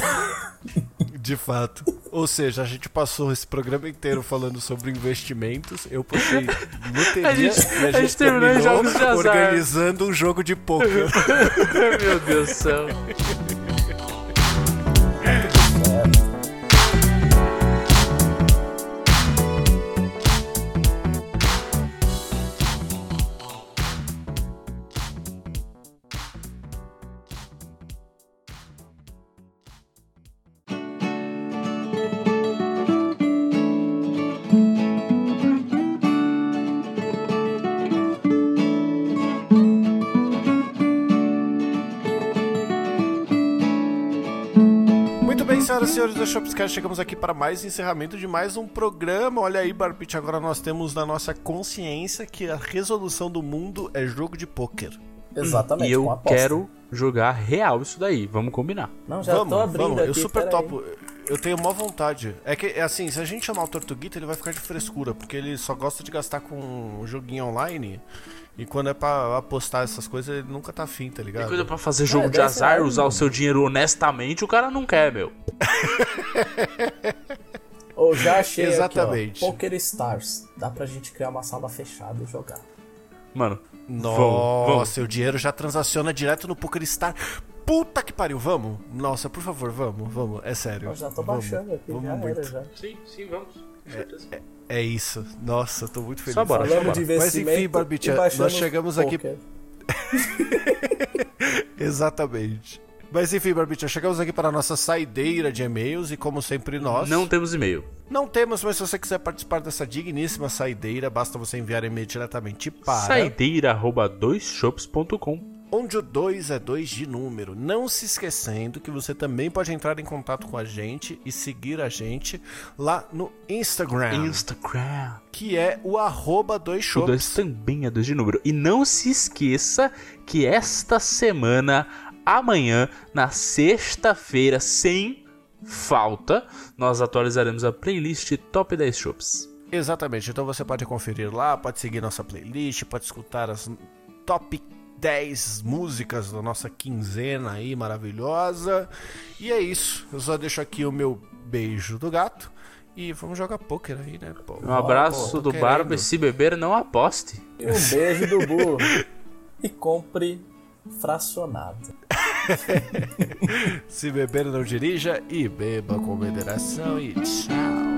De fato. Ou seja, a gente passou esse programa inteiro falando sobre investimentos. Eu postei loteria [LAUGHS] A gente- e a a gente, terminou terminou jogos de azar. organizando um jogo de poker. [LAUGHS] Meu Deus do céu. Senhoras e senhores do Shopscast, chegamos aqui para mais encerramento de mais um programa. Olha aí, Barbit, agora nós temos na nossa consciência que a resolução do mundo é jogo de poker. Exatamente, E eu quero jogar real isso daí. Vamos combinar. Não, já vamos, tô abrindo vamos, aqui. eu super pera aí. Eu tenho mó vontade. É que, é assim, se a gente chamar o Tortuguita, ele vai ficar de frescura, porque ele só gosta de gastar com um joguinho online. E quando é pra apostar essas coisas, ele nunca tá afim, tá Tem ligado? coisa pra fazer jogo É, de azar, ser, usar o seu dinheiro honestamente, o cara não quer, meu. Ô, já achei Exatamente. aqui, ó. Poker Stars. Dá pra gente criar uma sala fechada e jogar. Mano, Nossa, vamos, vamos. o dinheiro já transaciona direto no PokerStar. Puta que pariu, vamos? Nossa, por favor, vamos, vamos. É sério. Eu já tô vamos, baixando aqui, vamos já muito. era já. Sim, sim, vamos. Com certeza. É isso. Nossa, tô muito feliz. Só bora, só Falando bora. de Mas enfim, Barbicha, nós chegamos aqui-. [LAUGHS] Exatamente. Mas enfim, Barbicha, chegamos aqui para a nossa saideira de e-mails e como sempre nós... Não temos e-mail. Não temos, mas se você quiser participar dessa digníssima saideira, basta você enviar e-mail diretamente para... Saideira arroba doisshops.com. Onde o 2 é 2 de número. Não se esquecendo que você também pode entrar em contato com a gente e seguir a gente lá no Instagram, Instagram. que é o arroba 2 O 2 também é 2 de número. E não se esqueça que esta semana, amanhã, na sexta-feira, sem falta, nós atualizaremos a playlist Top 10 Shops. Exatamente, então você pode conferir lá, pode seguir nossa playlist, pode escutar as top 10 músicas da nossa quinzena aí maravilhosa. E é isso, eu só deixo aqui o meu beijo do gato E vamos jogar poker aí, né? Pô, Um abraço pô, do Barba e se beber, não aposte. E um beijo do burro. [LAUGHS] E compre fracionado. [LAUGHS] Se beber, não dirija e beba com moderação e tchau.